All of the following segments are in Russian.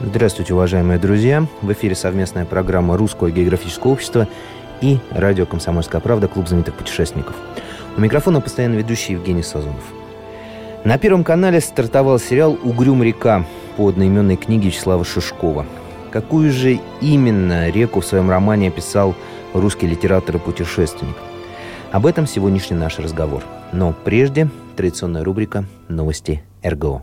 Здравствуйте, уважаемые друзья! В эфире совместная программа Русского географического общества и радио «Комсомольская правда» Клуб знаменитых путешественников. У микрофона постоянно ведущий Евгений Сазонов. На Первом канале стартовал сериал «Угрюм река» по одноименной книге Вячеслава Шишкова. Какую же именно реку в своем романе описал русский литератор и путешественник? Об этом сегодняшний наш разговор. Но прежде традиционная рубрика «Новости РГО».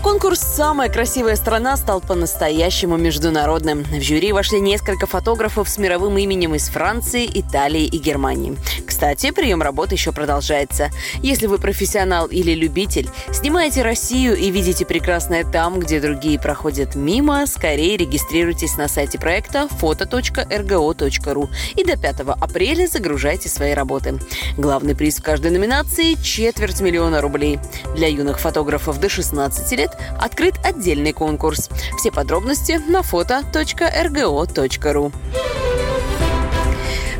Фотоконкурс «Самая красивая страна» стал по-настоящему международным. В жюри вошли несколько фотографов с мировым именем из Франции, Италии и Германии. Кстати, прием работы еще продолжается. Если вы профессионал или любитель, снимаете Россию и видите прекрасное там, где другие проходят мимо, скорее регистрируйтесь на сайте проекта foto.rgo.ru и до 5 апреля загружайте свои работы. Главный приз в каждой номинации – четверть миллиона рублей. Для юных фотографов до 16 лет открыт отдельный конкурс. Все подробности на foto.rgo.ru.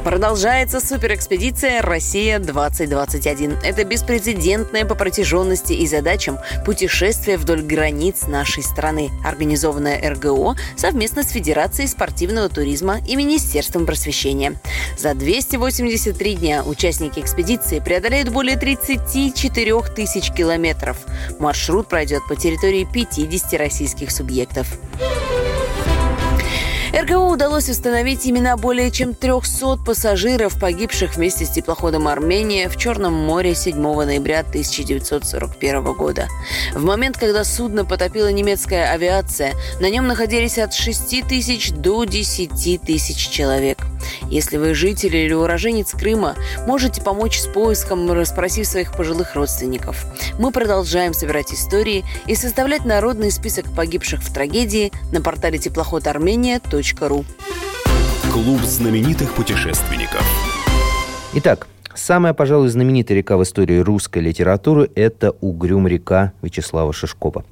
Продолжается суперэкспедиция «Россия-2021». Это беспрецедентное по протяженности и задачам путешествие вдоль границ нашей страны, организованное РГО совместно с Федерацией спортивного туризма и Министерством просвещения. За 283 дня участники экспедиции преодолеют более 34 тысяч километров. Маршрут пройдет по территории 50 российских субъектов. РГО удалось установить имена более чем 300 пассажиров, погибших вместе с теплоходом «Армения» в Черном море 7 ноября 1941 года. В момент, когда судно потопила немецкая авиация, на нем находились от 6 тысяч до 10 тысяч человек. Если вы житель или уроженец Крыма, можете помочь с поиском, расспросив своих пожилых родственников. Мы продолжаем собирать истории и составлять народный список погибших в трагедии на портале теплоход-армения.ру. Клуб знаменитых путешественников. Итак, Самая, пожалуй, знаменитая река в истории русской литературы – это Угрюм-река Вячеслава Шишкова.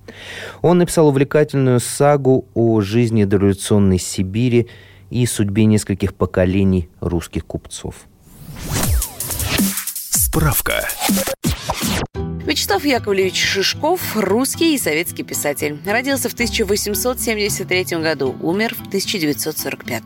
Он написал увлекательную сагу о жизни дореволюционной Сибири и судьбе нескольких поколений русских купцов. Справка. Вячеслав Яковлевич Шишков – русский и советский писатель. Родился в 1873 году, умер в 1945.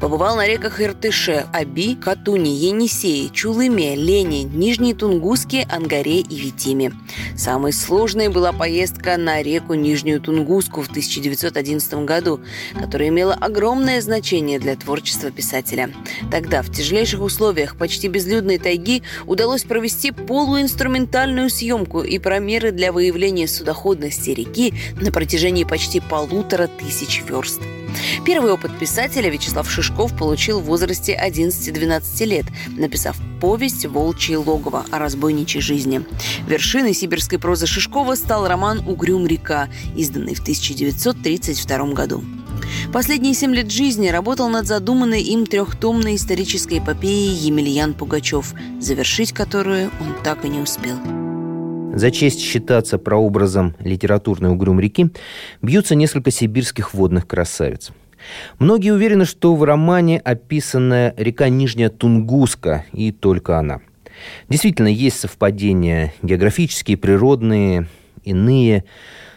Побывал на реках Иртыше, Аби, Катуни, Енисее, Чулыме, Лене, Нижней Тунгуске, Ангаре и Витиме. Самой сложной была поездка на реку Нижнюю Тунгуску в 1911 году, которая имела огромное значение для творчества писателя. Тогда в тяжелейших условиях почти безлюдной тайги удалось провести полуинструментальную съемку съемку и промеры для выявления судоходности реки на протяжении почти полутора тысяч верст. Первый опыт писателя Вячеслав Шишков получил в возрасте 11-12 лет, написав повесть «Волчье логово» о разбойничьей жизни. Вершиной сибирской прозы Шишкова стал роман «Угрюм река», изданный в 1932 году. Последние семь лет жизни работал над задуманной им трехтомной исторической эпопеей Емельян Пугачев, завершить которую он так и не успел. За честь считаться прообразом литературной угрюм реки бьются несколько сибирских водных красавиц. Многие уверены, что в романе описанная река Нижняя Тунгуска и только она. Действительно, есть совпадения географические, природные, иные.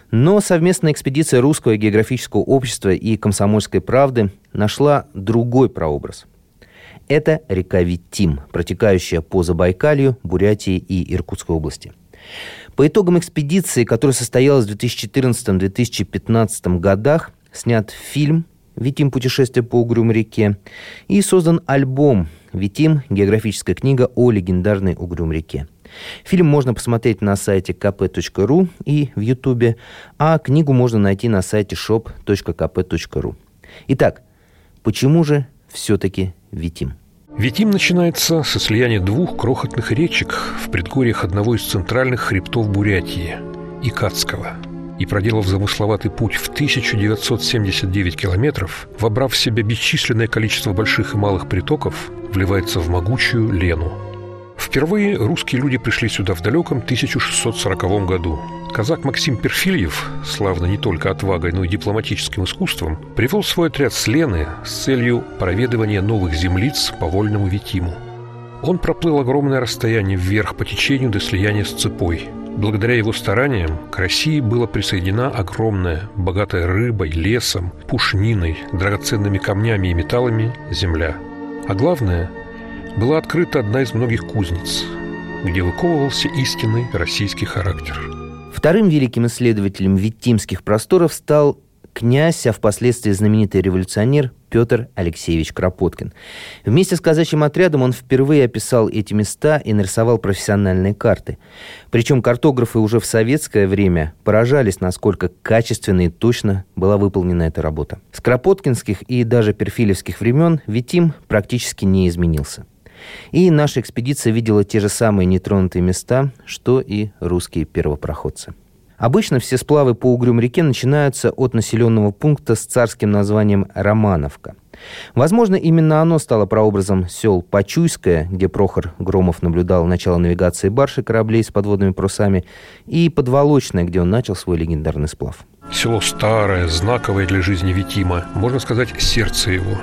Но совместная экспедиция Русского географического общества и Комсомольской правды нашла другой прообраз. Это река Витим, протекающая по Забайкалью, Бурятии и Иркутской области – по итогам экспедиции, которая состоялась в 2014-2015 годах, снят фильм «Витим. Путешествие по Угрюм реке» и создан альбом «Витим. Географическая книга о легендарной Угрюм реке». Фильм можно посмотреть на сайте kp.ru и в Ютубе, а книгу можно найти на сайте shop.kp.ru. Итак, почему же все-таки Витим? Витим начинается со слияния двух крохотных речек в предгорьях одного из центральных хребтов Бурятии – Икатского. И проделав замысловатый путь в 1979 километров, вобрав в себя бесчисленное количество больших и малых притоков, вливается в могучую Лену – Впервые русские люди пришли сюда в далеком 1640 году. Казак Максим Перфильев, славно не только отвагой, но и дипломатическим искусством, привел свой отряд с Лены с целью проведывания новых землиц по вольному Витиму. Он проплыл огромное расстояние вверх по течению до слияния с цепой. Благодаря его стараниям к России была присоединена огромная, богатая рыбой, лесом, пушниной, драгоценными камнями и металлами земля. А главное – была открыта одна из многих кузниц, где выковывался истинный российский характер. Вторым великим исследователем витимских просторов стал князь, а впоследствии знаменитый революционер Петр Алексеевич Кропоткин. Вместе с казачьим отрядом он впервые описал эти места и нарисовал профессиональные карты. Причем картографы уже в советское время поражались, насколько качественно и точно была выполнена эта работа. С кропоткинских и даже перфилевских времен Витим практически не изменился. И наша экспедиция видела те же самые нетронутые места, что и русские первопроходцы. Обычно все сплавы по Угрюм-реке начинаются от населенного пункта с царским названием Романовка. Возможно, именно оно стало прообразом сел Почуйское, где Прохор Громов наблюдал начало навигации баржи кораблей с подводными парусами, и Подволочное, где он начал свой легендарный сплав. Село старое, знаковое для жизни Витима, можно сказать, сердце его.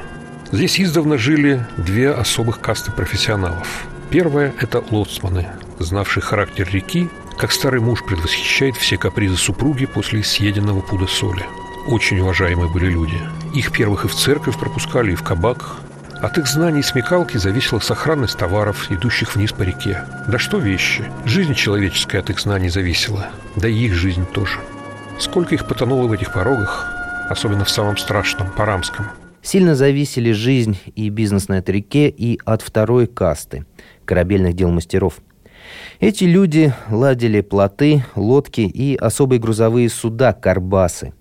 Здесь издавна жили две особых касты профессионалов. Первая – это лоцманы, знавшие характер реки, как старый муж предвосхищает все капризы супруги после съеденного пуда соли. Очень уважаемые были люди. Их первых и в церковь пропускали, и в кабак. От их знаний и смекалки зависела сохранность товаров, идущих вниз по реке. Да что вещи. Жизнь человеческая от их знаний зависела. Да и их жизнь тоже. Сколько их потонуло в этих порогах, особенно в самом страшном, Парамском – сильно зависели жизнь и бизнес на этой реке и от второй касты – корабельных дел мастеров. Эти люди ладили плоты, лодки и особые грузовые суда – карбасы.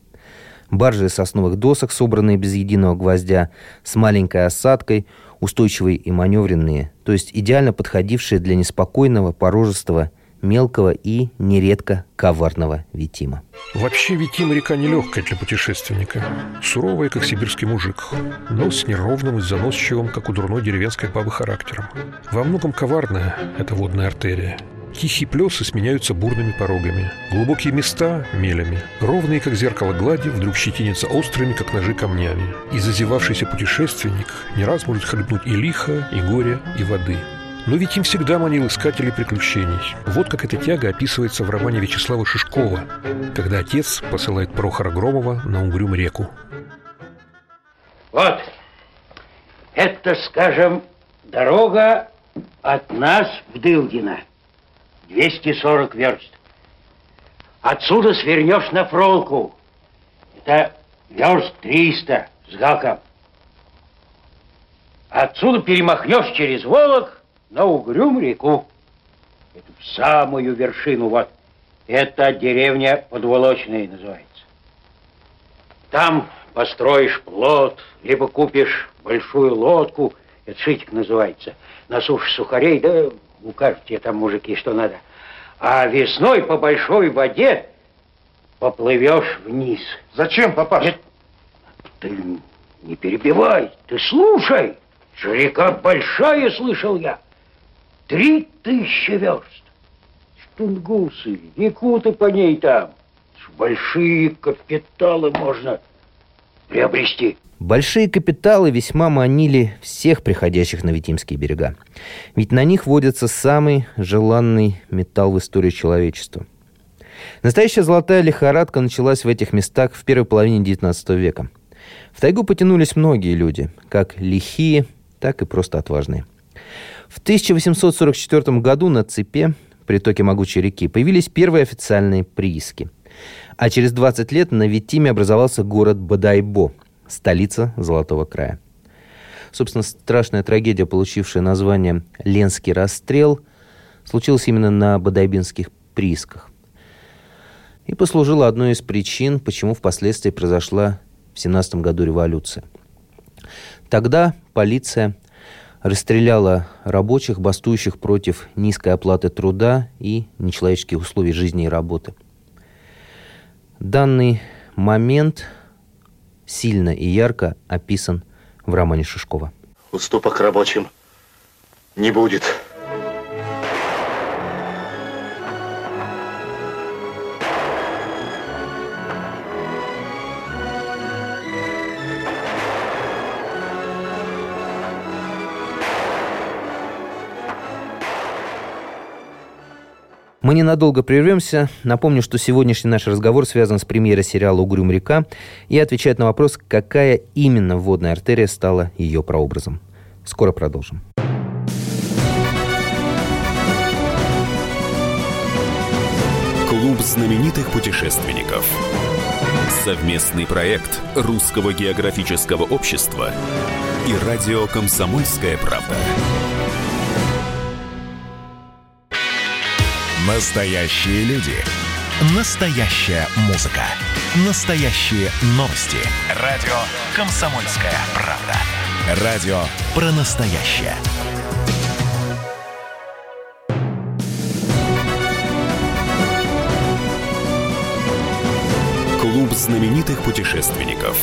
Баржи из сосновых досок, собранные без единого гвоздя, с маленькой осадкой, устойчивые и маневренные, то есть идеально подходившие для неспокойного, порожистого – мелкого и нередко коварного Витима. Вообще Витим река нелегкая для путешественника. Суровая, как сибирский мужик, но с неровным и заносчивым, как у дурной деревенской бабы, характером. Во многом коварная эта водная артерия. Тихие плесы сменяются бурными порогами. Глубокие места – мелями. Ровные, как зеркало глади, вдруг щетинятся острыми, как ножи, камнями. И зазевавшийся путешественник не раз может хлебнуть и лиха, и горя, и воды – но ведь им всегда манил искателей приключений. Вот как эта тяга описывается в романе Вячеслава Шишкова, когда отец посылает Прохора Громова на Угрюм реку. Вот, это, скажем, дорога от нас в Дылдино. 240 верст. Отсюда свернешь на Фролку. Это верст 300 с гаком. Отсюда перемахнешь через Волок на Угрюм реку. Это в самую вершину, вот. Это деревня Подволочная называется. Там построишь плот, либо купишь большую лодку, это шитик называется, насушишь сухарей, да укажут тебе там мужики, что надо. А весной по большой воде поплывешь вниз. Зачем, папаша? Нет, ты не перебивай, ты слушай. Река большая, слышал я. Три тысячи верст. Штунгусы, якуты по ней там. Большие капиталы можно приобрести. Большие капиталы весьма манили всех приходящих на Витимские берега. Ведь на них водится самый желанный металл в истории человечества. Настоящая золотая лихорадка началась в этих местах в первой половине XIX века. В тайгу потянулись многие люди, как лихие, так и просто отважные. В 1844 году на цепи, притоке могучей реки, появились первые официальные прииски. А через 20 лет на Витиме образовался город Бадайбо, столица Золотого края. Собственно, страшная трагедия, получившая название «Ленский расстрел», случилась именно на Бадайбинских приисках. И послужила одной из причин, почему впоследствии произошла в 17 году революция. Тогда полиция расстреляла рабочих, бастующих против низкой оплаты труда и нечеловеческих условий жизни и работы. Данный момент сильно и ярко описан в романе Шишкова. Уступок рабочим не будет. Мы ненадолго прервемся. Напомню, что сегодняшний наш разговор связан с премьерой сериала «Угрюм река» и отвечает на вопрос, какая именно водная артерия стала ее прообразом. Скоро продолжим. Клуб знаменитых путешественников. Совместный проект Русского географического общества и радио «Комсомольская правда». Настоящие люди. Настоящая музыка. Настоящие новости. Радио «Комсомольская правда». Радио про настоящее. Клуб знаменитых путешественников.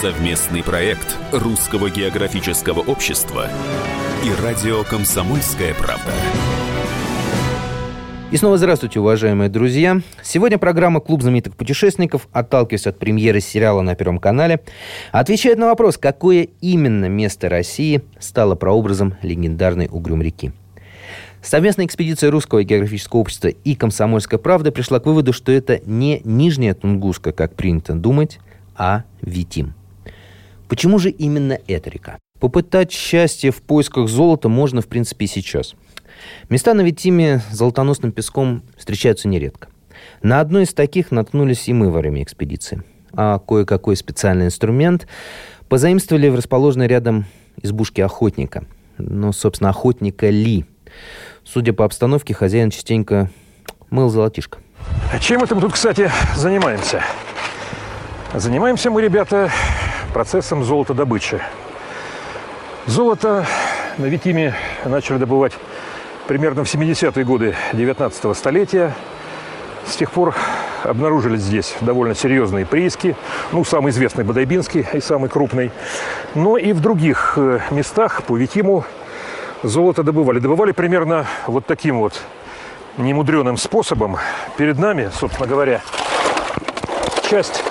Совместный проект Русского географического общества и радио «Комсомольская правда». И снова здравствуйте, уважаемые друзья. Сегодня программа «Клуб знаменитых путешественников», отталкиваясь от премьеры сериала на Первом канале, отвечает на вопрос, какое именно место России стало прообразом легендарной Угрюм реки. Совместная экспедиция Русского географического общества и «Комсомольская правда» пришла к выводу, что это не Нижняя Тунгуска, как принято думать, а Витим. Почему же именно эта река? Попытать счастье в поисках золота можно, в принципе, и сейчас – Места на Витиме с золотоносным песком встречаются нередко. На одной из таких наткнулись и мы во время экспедиции. А кое-какой специальный инструмент позаимствовали в расположенной рядом избушке охотника. Ну, собственно, охотника Ли. Судя по обстановке, хозяин частенько мыл золотишко. А чем это мы тут, кстати, занимаемся? Занимаемся мы, ребята, процессом золотодобычи. Золото на Витиме начали добывать примерно в 70-е годы 19 столетия. С тех пор обнаружились здесь довольно серьезные прииски. Ну, самый известный Бодайбинский и самый крупный. Но и в других э, местах по Витиму золото добывали. Добывали примерно вот таким вот немудреным способом. Перед нами, собственно говоря, часть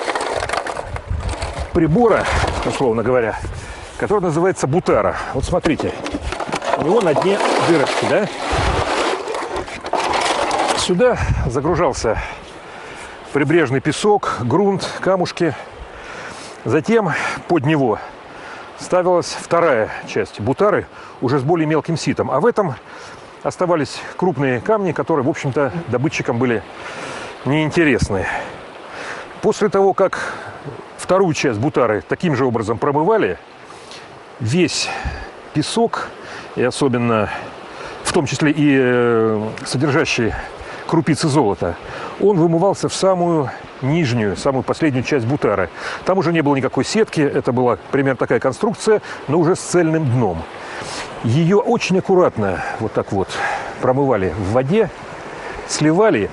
прибора, условно говоря, который называется бутара. Вот смотрите, у него на дне дырочки, да? Сюда загружался прибрежный песок, грунт, камушки. Затем под него ставилась вторая часть бутары, уже с более мелким ситом. А в этом оставались крупные камни, которые, в общем-то, добытчикам были неинтересны. После того, как вторую часть бутары таким же образом промывали, весь песок и особенно в том числе и э, содержащие крупицы золота, он вымывался в самую нижнюю, самую последнюю часть бутара. Там уже не было никакой сетки, это была примерно такая конструкция, но уже с цельным дном. Ее очень аккуратно вот так вот промывали в воде, сливали,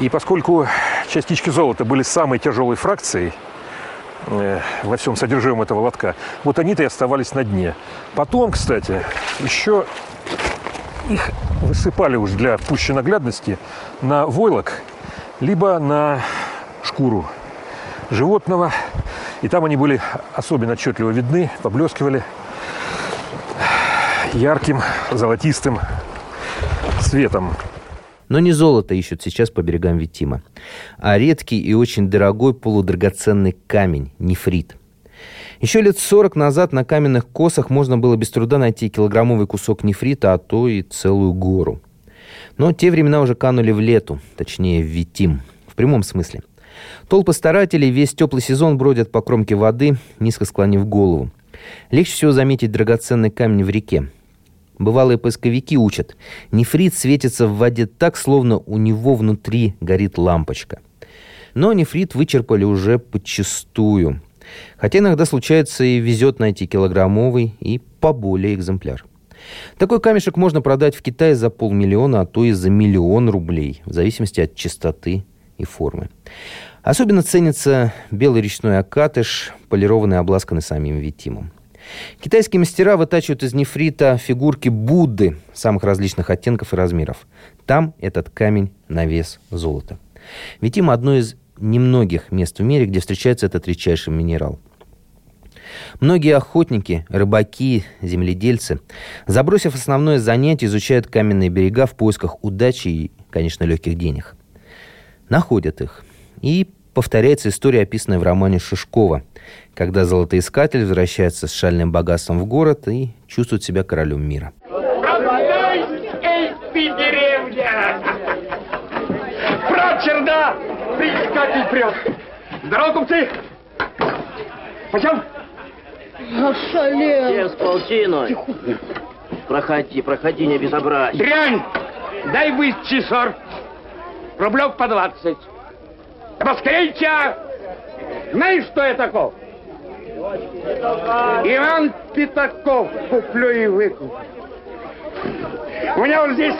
и поскольку частички золота были самой тяжелой фракцией, э, во всем содержимом этого лотка. Вот они-то и оставались на дне. Потом, кстати, еще их высыпали уж для пущей наглядности на войлок, либо на шкуру животного. И там они были особенно отчетливо видны, поблескивали ярким золотистым цветом. Но не золото ищут сейчас по берегам Витима, а редкий и очень дорогой полудрагоценный камень – нефрит. Еще лет 40 назад на каменных косах можно было без труда найти килограммовый кусок нефрита, а то и целую гору. Но те времена уже канули в лету, точнее в Витим, в прямом смысле. Толпы старателей весь теплый сезон бродят по кромке воды, низко склонив голову. Легче всего заметить драгоценный камень в реке. Бывалые поисковики учат. Нефрит светится в воде так, словно у него внутри горит лампочка. Но нефрит вычерпали уже подчистую. Хотя иногда случается и везет найти килограммовый и поболее экземпляр. Такой камешек можно продать в Китае за полмиллиона, а то и за миллион рублей, в зависимости от чистоты и формы. Особенно ценится белый речной окатыш, полированный и обласканный самим Витимом. Китайские мастера вытачивают из нефрита фигурки Будды самых различных оттенков и размеров. Там этот камень на вес золота. Витим – одно из немногих мест в мире, где встречается этот редчайший минерал. Многие охотники, рыбаки, земледельцы, забросив основное занятие, изучают каменные берега в поисках удачи и, конечно, легких денег. Находят их. И повторяется история, описанная в романе Шишкова, когда золотоискатель возвращается с шальным богатством в город и чувствует себя королем мира. Эй, ты деревня! Брат Приискатель прет! Здорово, купцы! Почем? Ошалел! С полтиной. Проходи, проходи, не безобразь. Дрянь! Дай выйти, сор. Рублев по двадцать. Да поскорейте! Знаешь, что я таков? Иван Пятаков куплю и выкуплю. У меня вот здесь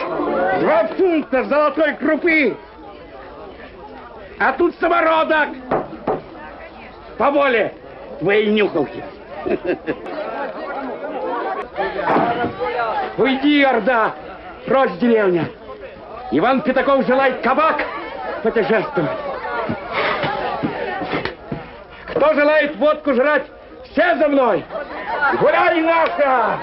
два фунта золотой крупы. А тут самородок. Поболее твоей нюхалки. Уйди, Орда, прочь деревня. Иван Пятаков желает кабак путешествовать. Кто желает водку жрать, все за мной. Гуляй, наша!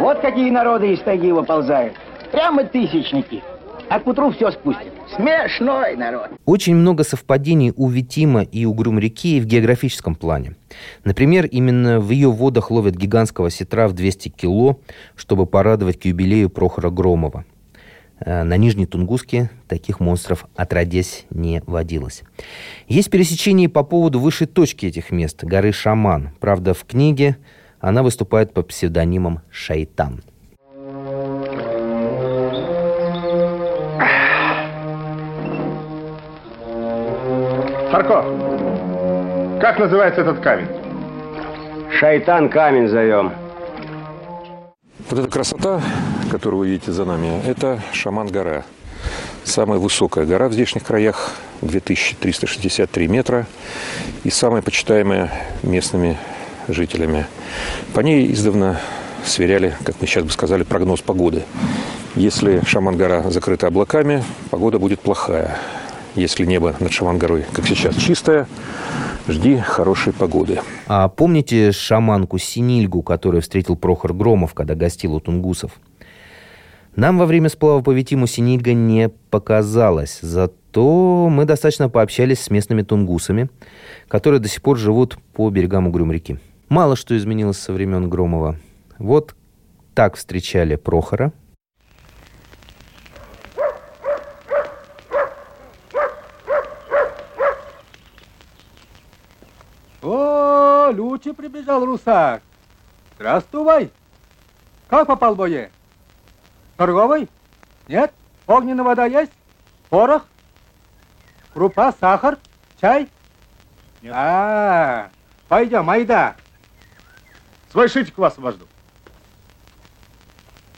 Вот какие народы из тайги выползают. Прямо тысячники. А к утру все спустят. Смешной народ. Очень много совпадений у Витима и у Грюм-реки в географическом плане. Например, именно в ее водах ловят гигантского сетра в 200 кило, чтобы порадовать к юбилею Прохора Громова. Э, на Нижней Тунгуске таких монстров отродясь не водилось. Есть пересечение по поводу высшей точки этих мест, горы Шаман. Правда, в книге она выступает под псевдонимом Шайтан. Сарко, как называется этот камень? Шайтан камень зовем. Вот эта красота, которую вы видите за нами, это Шаман-гора. Самая высокая гора в здешних краях, 2363 метра, и самая почитаемая местными жителями. По ней издавна сверяли, как мы сейчас бы сказали, прогноз погоды. Если Шаман-гора закрыта облаками, погода будет плохая. Если небо над Шаман-горой, как сейчас, чистое, жди хорошей погоды. А помните шаманку Синильгу, которую встретил Прохор Громов, когда гостил у тунгусов? Нам во время сплава по Витиму Синильга не показалось, зато мы достаточно пообщались с местными тунгусами, которые до сих пор живут по берегам Угрюм-реки. Мало что изменилось со времен Громова. Вот так встречали Прохора – Лучи прибежал русак. Здравствуй. Как попал в бое? Торговый? Нет? Огненная вода есть? Порох? Крупа, сахар? Чай? Нет. А, пойдем, айда. Свой шитик вас обожду.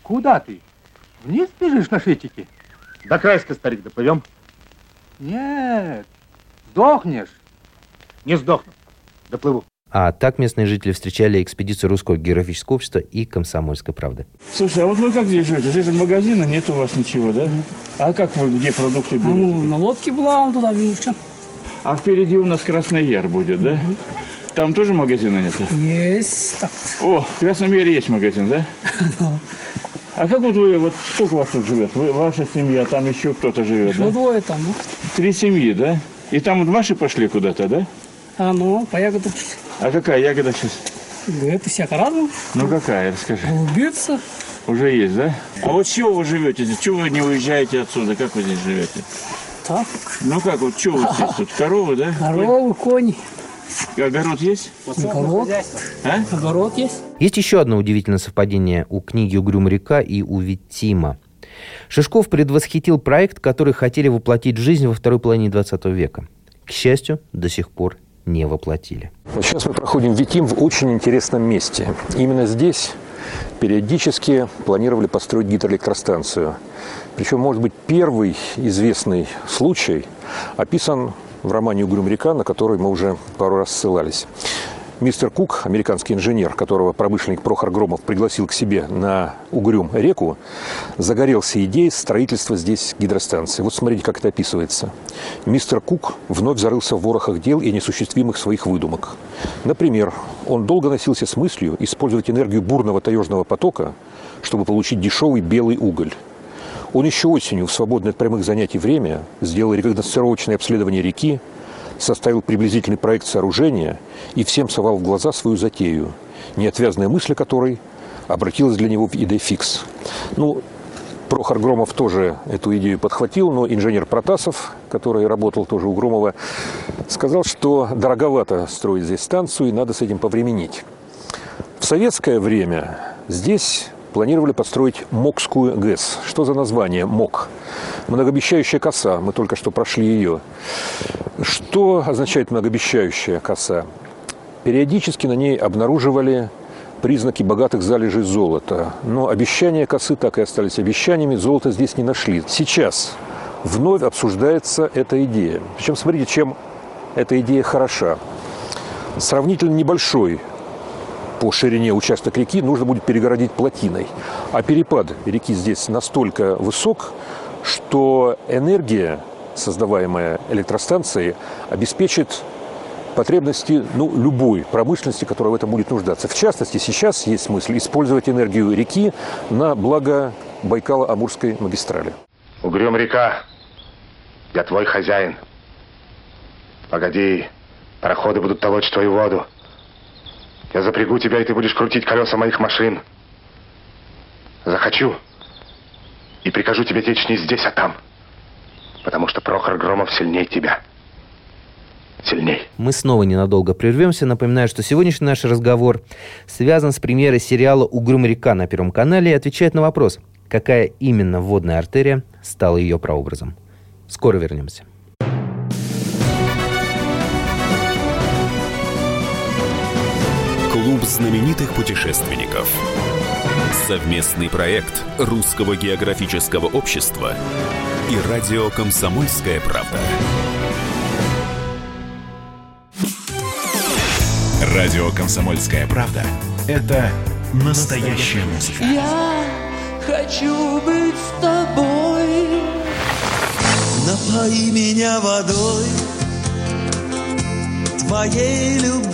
Куда ты? Вниз бежишь на шитике? До Крайска, старик, доплывем. Нет, сдохнешь. Не сдохну доплыву. А так местные жители встречали экспедицию Русского географического общества и Комсомольской правды. Слушай, а вот вы как здесь живете? Здесь магазина нет у вас ничего, да? А как вы, где продукты берете? Ну, на лодке была, он туда видите. А впереди у нас Красный Яр будет, да? Угу. Там тоже магазина нет? Есть. О, в Красном Яре есть магазин, да? А как вот вы, вот сколько вас тут живет? Вы, ваша семья, там еще кто-то живет, еще да? двое там, да? Три семьи, да? И там вот ваши пошли куда-то, да? А ну, по ягодам. А какая ягода сейчас? Это всяко разно. Ну какая, расскажи. Голубица. Уже есть, да? А вот чего вы живете здесь? Чего вы не уезжаете отсюда? Как вы здесь живете? Так. Ну как, вот что вот здесь тут? Коровы, да? Коровы, кони. Огород есть? Огород. А? Огород есть. Есть еще одно удивительное совпадение у книги «Угрюм река» и у Витима. Шишков предвосхитил проект, который хотели воплотить в жизнь во второй половине 20 века. К счастью, до сих пор не воплотили. Вот сейчас мы проходим Витим в очень интересном месте. Именно здесь периодически планировали построить гидроэлектростанцию. Причем, может быть, первый известный случай описан в романе «Угрюм река», на который мы уже пару раз ссылались. Мистер Кук, американский инженер, которого промышленник Прохор Громов пригласил к себе на Угрюм реку, загорелся идеей строительства здесь гидростанции. Вот смотрите, как это описывается. Мистер Кук вновь зарылся в ворохах дел и неосуществимых своих выдумок. Например, он долго носился с мыслью использовать энергию бурного таежного потока, чтобы получить дешевый белый уголь. Он еще осенью в свободное от прямых занятий время сделал рекогносцировочное обследование реки, составил приблизительный проект сооружения и всем совал в глаза свою затею, неотвязная мысль которой обратилась для него в идею фикс. Ну, Прохор Громов тоже эту идею подхватил, но инженер Протасов, который работал тоже у Громова, сказал, что дороговато строить здесь станцию и надо с этим повременить. В советское время здесь планировали построить МОКскую ГЭС. Что за название МОК? Многообещающая коса. Мы только что прошли ее. Что означает многообещающая коса? Периодически на ней обнаруживали признаки богатых залежей золота. Но обещания косы так и остались обещаниями, золота здесь не нашли. Сейчас вновь обсуждается эта идея. Причем смотрите, чем эта идея хороша. Сравнительно небольшой по ширине участок реки нужно будет перегородить плотиной. А перепад реки здесь настолько высок, что энергия, создаваемая электростанцией, обеспечит потребности ну, любой промышленности, которая в этом будет нуждаться. В частности, сейчас есть смысл использовать энергию реки на благо Байкало-Амурской магистрали. Угрюм река, я твой хозяин. Погоди, пароходы будут толочь твою воду. Я запрягу тебя, и ты будешь крутить колеса моих машин. Захочу. И прикажу тебе течь не здесь, а там. Потому что Прохор Громов сильнее тебя. Сильней. Мы снова ненадолго прервемся. Напоминаю, что сегодняшний наш разговор связан с премьерой сериала «Угрюм река» на Первом канале и отвечает на вопрос, какая именно водная артерия стала ее прообразом. Скоро вернемся. Клуб знаменитых путешественников. Совместный проект Русского географического общества и радио «Комсомольская правда». Радио «Комсомольская правда» — это настоящая музыка. Я хочу быть с тобой. Напои меня водой твоей любви.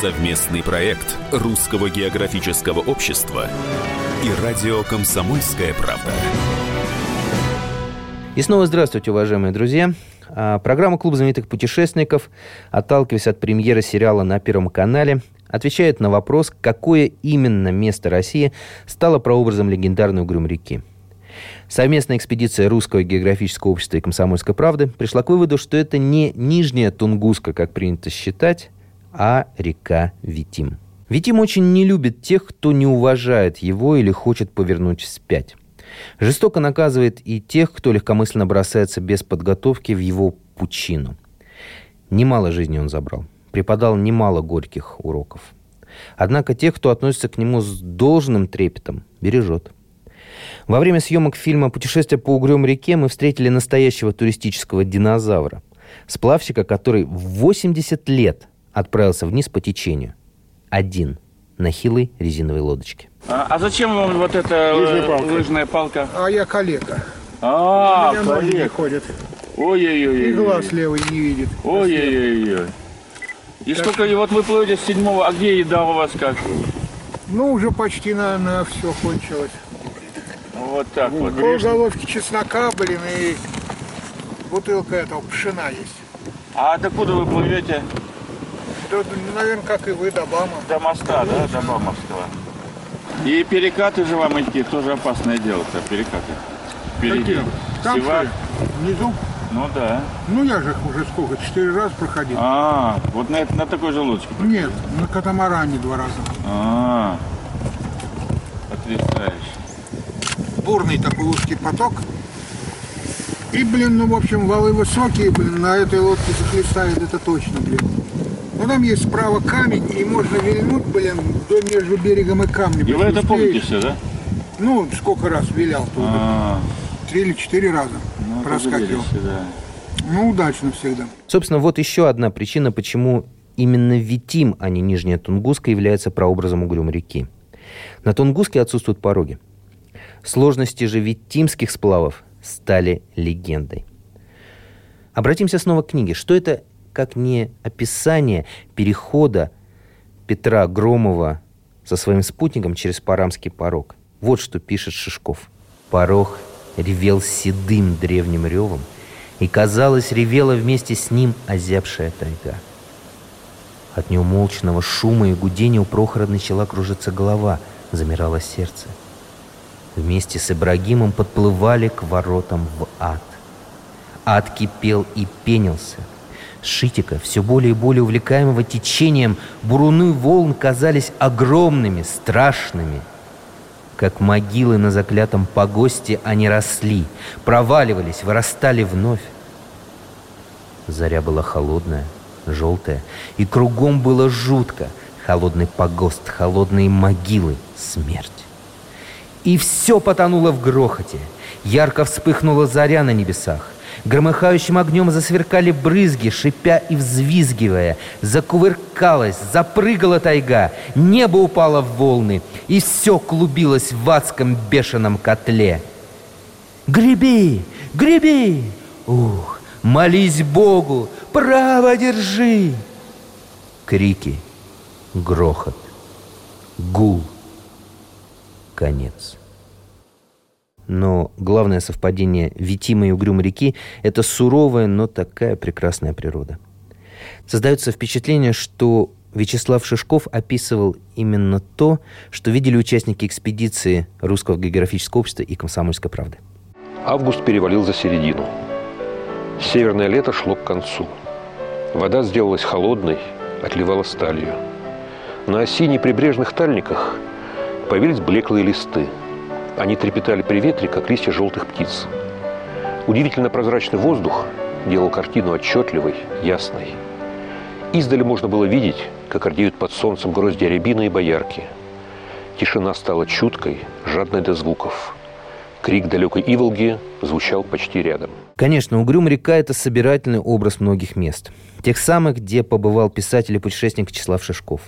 Совместный проект Русского географического общества и радио «Комсомольская правда». И снова здравствуйте, уважаемые друзья. А, Программа «Клуб знаменитых путешественников», отталкиваясь от премьеры сериала на Первом канале, отвечает на вопрос, какое именно место России стало прообразом легендарной Угрюм реки. Совместная экспедиция Русского географического общества и Комсомольской правды пришла к выводу, что это не Нижняя Тунгуска, как принято считать, а река Витим. Витим очень не любит тех, кто не уважает его или хочет повернуть вспять. Жестоко наказывает и тех, кто легкомысленно бросается без подготовки в его пучину. Немало жизни он забрал, преподал немало горьких уроков. Однако тех, кто относится к нему с должным трепетом, бережет. Во время съемок фильма «Путешествие по угрюм реке» мы встретили настоящего туристического динозавра. Сплавщика, который в 80 лет отправился вниз по течению. Один. На хилой резиновой лодочке. А, а зачем вам вот эта Лыжная э, палка. лыжная палка? А я коллега. А, коллег. ходят. Ой-ой-ой. И глаз левый не видит. Ой-ой-ой. И сколько, и вот вы плывете с седьмого, а где еда у вас как? Ну, уже почти, наверное, все кончилось. Вот так вот. Пол головки чеснока, блин, и бутылка этого пшена есть. А докуда вы плывете? Да, наверное, как и вы, до Бама. До моста, да, до Бамовского. И перекаты же вам идти, тоже опасное дело-то, перекаты. Впереди. Какие? Там? Внизу? Ну да. Ну, я же их уже сколько, четыре раза проходил. А, вот на, на такой же лодке. Нет, на катамаране два раза. А, потрясающе. Бурный такой узкий поток. И, блин, ну, в общем, валы высокие, блин, на этой лодке захлестает, это точно, блин. Ну, там есть справа камень, и можно вильнуть, блин, до между берегом и камнем. И вы это помните все, да? Ну, сколько раз вилял туда. А, Три или четыре раза ну, проскакивал. да. Ну, удачно всегда. Собственно, вот еще одна причина, почему именно Витим, а не Нижняя Тунгуска, является прообразом угрюм реки. На Тунгуске отсутствуют пороги. Сложности же витимских сплавов стали легендой. Обратимся снова к книге. Что это, как не описание перехода Петра Громова со своим спутником через Парамский порог? Вот что пишет Шишков. Порог ревел седым древним ревом, и, казалось, ревела вместе с ним озябшая тайга. От неумолчного шума и гудения у Прохора начала кружиться голова, замирало сердце. Вместе с Ибрагимом подплывали к воротам в ад. Ад кипел и пенился. Шитика, все более и более увлекаемого течением, буруны волн казались огромными, страшными. Как могилы на заклятом погосте они росли, проваливались, вырастали вновь. Заря была холодная, желтая, и кругом было жутко. Холодный погост, холодные могилы, смерть. И все потонуло в грохоте. Ярко вспыхнула заря на небесах. Громыхающим огнем засверкали брызги, шипя и взвизгивая. Закувыркалась, запрыгала тайга, небо упало в волны, и все клубилось в адском бешеном котле. «Греби! Греби! Ух, молись Богу! Право держи!» Крики, грохот, гул, конец. Но главное совпадение Витима и Угрюм реки – это суровая, но такая прекрасная природа. Создается впечатление, что Вячеслав Шишков описывал именно то, что видели участники экспедиции Русского географического общества и Комсомольской правды. Август перевалил за середину. Северное лето шло к концу. Вода сделалась холодной, отливала сталью. На осенне прибрежных тальниках появились блеклые листы. Они трепетали при ветре, как листья желтых птиц. Удивительно прозрачный воздух делал картину отчетливой, ясной. Издали можно было видеть, как ордеют под солнцем грозди рябины и боярки. Тишина стала чуткой, жадной до звуков. Крик далекой Иволги звучал почти рядом. Конечно, Угрюм река – это собирательный образ многих мест. Тех самых, где побывал писатель и путешественник Числав Шишков.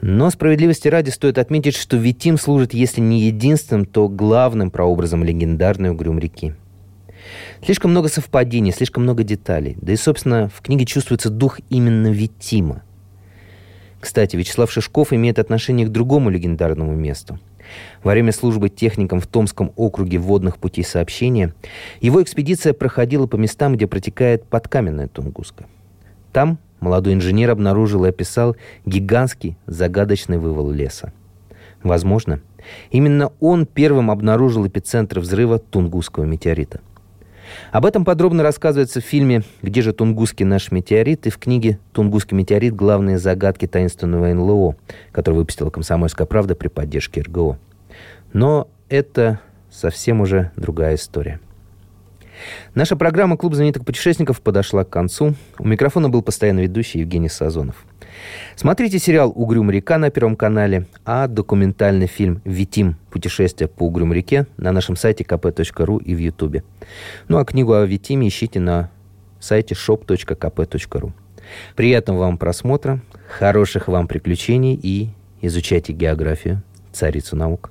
Но справедливости ради стоит отметить, что Витим служит, если не единственным, то главным прообразом легендарной Угрюм реки. Слишком много совпадений, слишком много деталей. Да и, собственно, в книге чувствуется дух именно Витима. Кстати, Вячеслав Шишков имеет отношение к другому легендарному месту. Во время службы техником в Томском округе водных путей сообщения его экспедиция проходила по местам, где протекает подкаменная Тунгуска. Там молодой инженер обнаружил и описал гигантский загадочный вывал леса. Возможно, именно он первым обнаружил эпицентр взрыва Тунгусского метеорита. Об этом подробно рассказывается в фильме «Где же Тунгусский наш метеорит» и в книге «Тунгусский метеорит. Главные загадки таинственного НЛО», которую выпустила «Комсомольская правда» при поддержке РГО. Но это совсем уже другая история. Наша программа «Клуб знаменитых путешественников» подошла к концу. У микрофона был постоянно ведущий Евгений Сазонов. Смотрите сериал «Угрюм река» на Первом канале, а документальный фильм «Витим. Путешествие по Угрюм реке» на нашем сайте kp.ru и в Ютубе. Ну а книгу о Витиме ищите на сайте shop.kp.ru. Приятного вам просмотра, хороших вам приключений и изучайте географию, царицу наук.